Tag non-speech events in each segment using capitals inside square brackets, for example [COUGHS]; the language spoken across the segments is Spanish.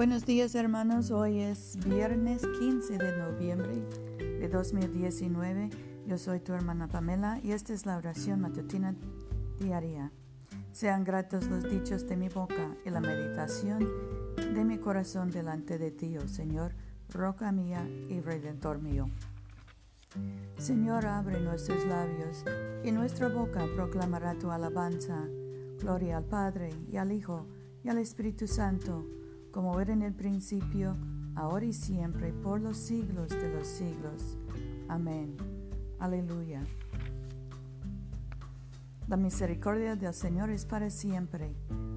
Buenos días hermanos, hoy es viernes 15 de noviembre de 2019. Yo soy tu hermana Pamela y esta es la oración matutina diaria. Sean gratos los dichos de mi boca y la meditación de mi corazón delante de ti, oh Señor, roca mía y redentor mío. Señor, abre nuestros labios y nuestra boca proclamará tu alabanza. Gloria al Padre y al Hijo y al Espíritu Santo como era en el principio, ahora y siempre, por los siglos de los siglos. Amén. Aleluya. La misericordia del Señor es para siempre.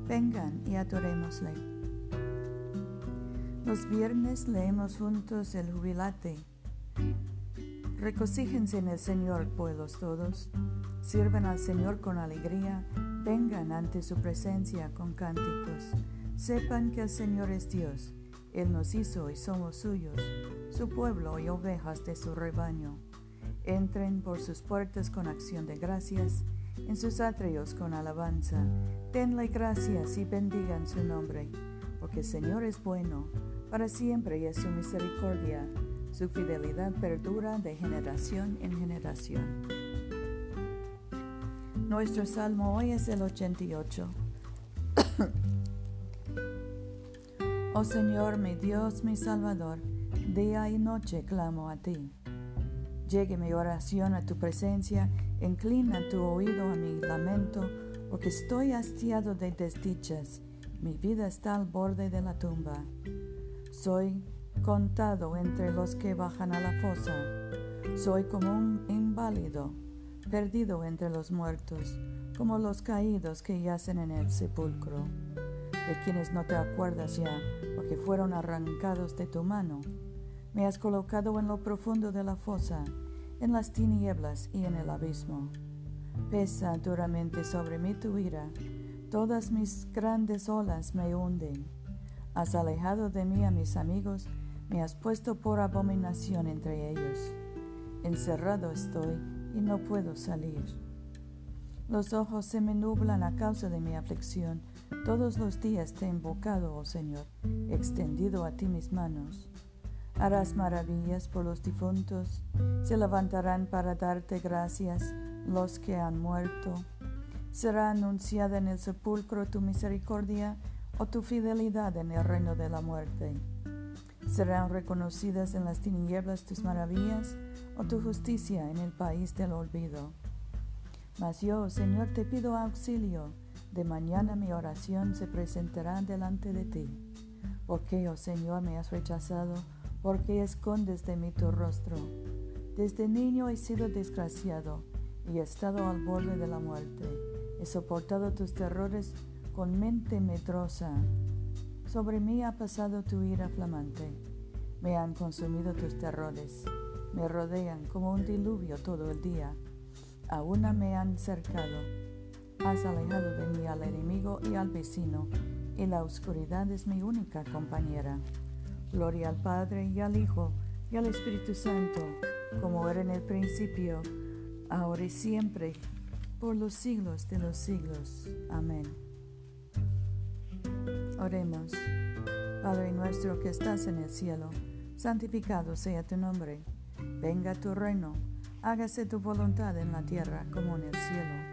Vengan y adorémosle. Los viernes leemos juntos el jubilate. Recocíjense en el Señor, pueblos todos. Sirvan al Señor con alegría. Vengan ante su presencia con cánticos. Sepan que el Señor es Dios. Él nos hizo y somos suyos, su pueblo y ovejas de su rebaño. Entren por sus puertas con acción de gracias, en sus atrios con alabanza. Denle gracias y bendigan su nombre, porque el Señor es bueno, para siempre y es su misericordia. Su fidelidad perdura de generación en generación. Nuestro salmo hoy es el 88. Oh Señor, mi Dios, mi Salvador, día y noche clamo a ti. Llegue mi oración a tu presencia, inclina tu oído a mi lamento, porque estoy hastiado de desdichas, mi vida está al borde de la tumba. Soy contado entre los que bajan a la fosa, soy como un inválido, perdido entre los muertos, como los caídos que yacen en el sepulcro de quienes no te acuerdas ya, porque fueron arrancados de tu mano. Me has colocado en lo profundo de la fosa, en las tinieblas y en el abismo. Pesa duramente sobre mí tu ira, todas mis grandes olas me hunden. Has alejado de mí a mis amigos, me has puesto por abominación entre ellos. Encerrado estoy y no puedo salir. Los ojos se me nublan a causa de mi aflicción todos los días te he invocado, oh Señor, extendido a ti mis manos. Harás maravillas por los difuntos, se levantarán para darte gracias los que han muerto. Será anunciada en el sepulcro tu misericordia o tu fidelidad en el reino de la muerte. Serán reconocidas en las tinieblas tus maravillas o tu justicia en el país del olvido. Mas yo, Señor, te pido auxilio de mañana mi oración se presentará delante de ti. Porque, oh Señor, me has rechazado? porque escondes de mí tu rostro? Desde niño he sido desgraciado y he estado al borde de la muerte. He soportado tus terrores con mente medrosa. Sobre mí ha pasado tu ira flamante. Me han consumido tus terrores. Me rodean como un diluvio todo el día. Aún me han cercado Has alejado de mí al enemigo y al vecino, y la oscuridad es mi única compañera. Gloria al Padre y al Hijo y al Espíritu Santo, como era en el principio, ahora y siempre, por los siglos de los siglos. Amén. Oremos. Padre nuestro que estás en el cielo, santificado sea tu nombre. Venga tu reino, hágase tu voluntad en la tierra como en el cielo.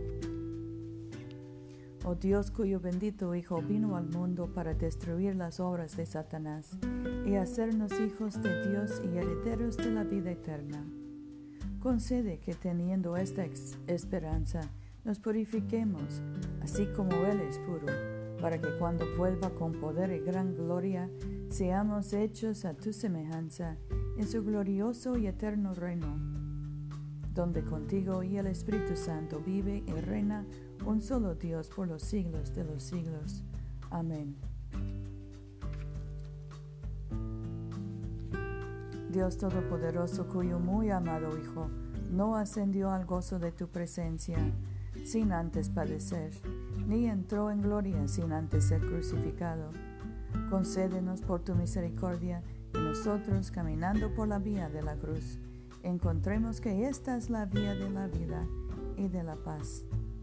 Oh Dios cuyo bendito Hijo vino al mundo para destruir las obras de Satanás y hacernos hijos de Dios y herederos de la vida eterna. Concede que teniendo esta esperanza nos purifiquemos, así como Él es puro, para que cuando vuelva con poder y gran gloria, seamos hechos a tu semejanza en su glorioso y eterno reino, donde contigo y el Espíritu Santo vive y reina un solo Dios por los siglos de los siglos. Amén. Dios Todopoderoso, cuyo muy amado Hijo no ascendió al gozo de tu presencia, sin antes padecer, ni entró en gloria sin antes ser crucificado. Concédenos por tu misericordia que nosotros, caminando por la vía de la cruz, encontremos que esta es la vía de la vida y de la paz.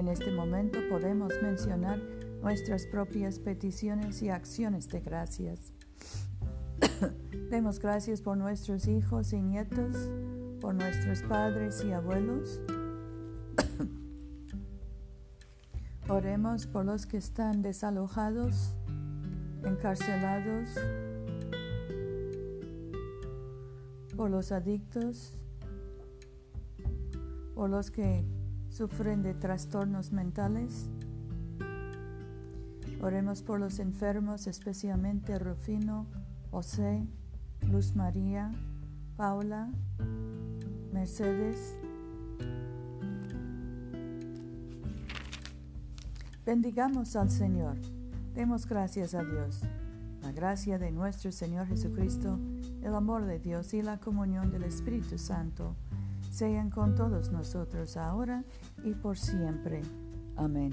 En este momento podemos mencionar nuestras propias peticiones y acciones de gracias. [COUGHS] Demos gracias por nuestros hijos y nietos, por nuestros padres y abuelos. [COUGHS] Oremos por los que están desalojados, encarcelados, por los adictos, por los que sufren de trastornos mentales. Oremos por los enfermos, especialmente Rufino, José, Luz María, Paula, Mercedes. Bendigamos al Señor. Demos gracias a Dios. La gracia de nuestro Señor Jesucristo, el amor de Dios y la comunión del Espíritu Santo sean con todos nosotros ahora y por siempre. Amén.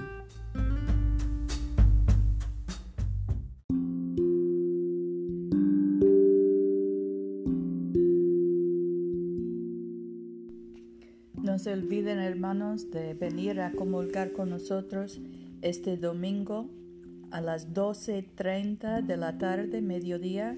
No se olviden hermanos de venir a comulgar con nosotros este domingo a las 12.30 de la tarde, mediodía,